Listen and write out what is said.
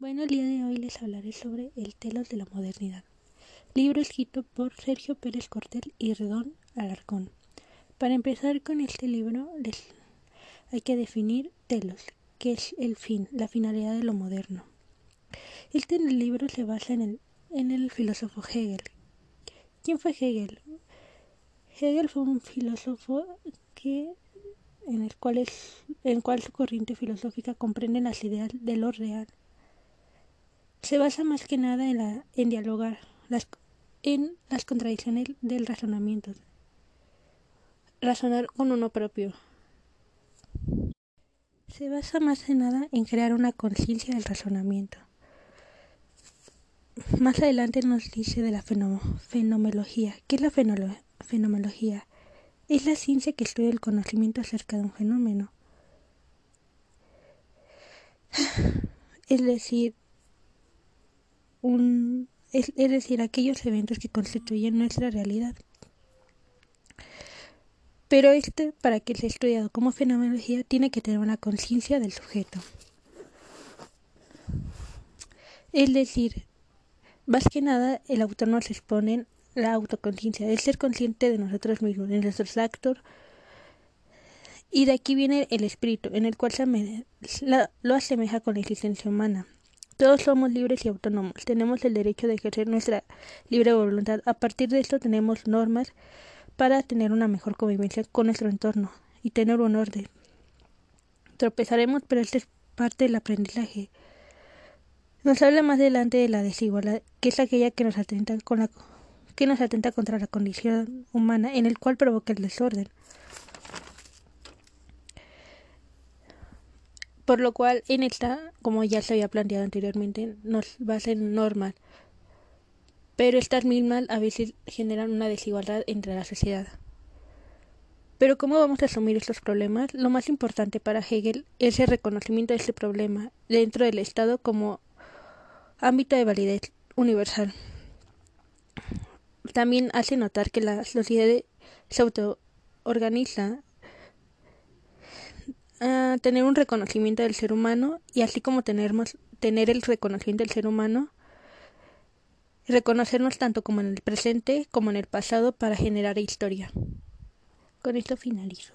Bueno, el día de hoy les hablaré sobre El telos de la modernidad, libro escrito por Sergio Pérez Cortel y Redón Alarcón. Para empezar con este libro hay que definir telos, que es el fin, la finalidad de lo moderno. Este libro se basa en el, en el filósofo Hegel. ¿Quién fue Hegel? Hegel fue un filósofo que en el cual, es, en cual su corriente filosófica comprende las ideas de lo real. Se basa más que nada en, dialogar en las contradicciones del razonamiento. Razonar con uno propio. Se basa más que nada en crear una conciencia del razonamiento. Más adelante nos dice de la fenomenología. ¿Qué es la fenomenología? Es la ciencia que estudia el conocimiento acerca de un fenómeno. Es decir, un, es, es decir, aquellos eventos que constituyen nuestra realidad. Pero este, para que sea estudiado como fenomenología, tiene que tener una conciencia del sujeto. Es decir, más que nada, el autor nos expone la autoconciencia, el ser consciente de nosotros mismos, de nuestros actos. Y de aquí viene el espíritu, en el cual se lo asemeja con la existencia humana. Todos somos libres y autónomos. Tenemos el derecho de ejercer nuestra libre voluntad. A partir de esto tenemos normas para tener una mejor convivencia con nuestro entorno y tener un orden. Tropezaremos, pero esto es parte del aprendizaje. Nos habla más adelante de la desigualdad, que es aquella que nos atenta con la que nos atenta contra la condición humana, en el cual provoca el desorden. Por lo cual, en esta, como ya se había planteado anteriormente, nos basen normas, pero estas mismas a veces generan una desigualdad entre la sociedad. Pero ¿cómo vamos a asumir estos problemas? Lo más importante para Hegel es el reconocimiento de este problema dentro del Estado como ámbito de validez universal también hace notar que la sociedad se autoorganiza tener un reconocimiento del ser humano y así como tener el reconocimiento del ser humano, reconocernos tanto como en el presente como en el pasado para generar historia. Con esto finalizo.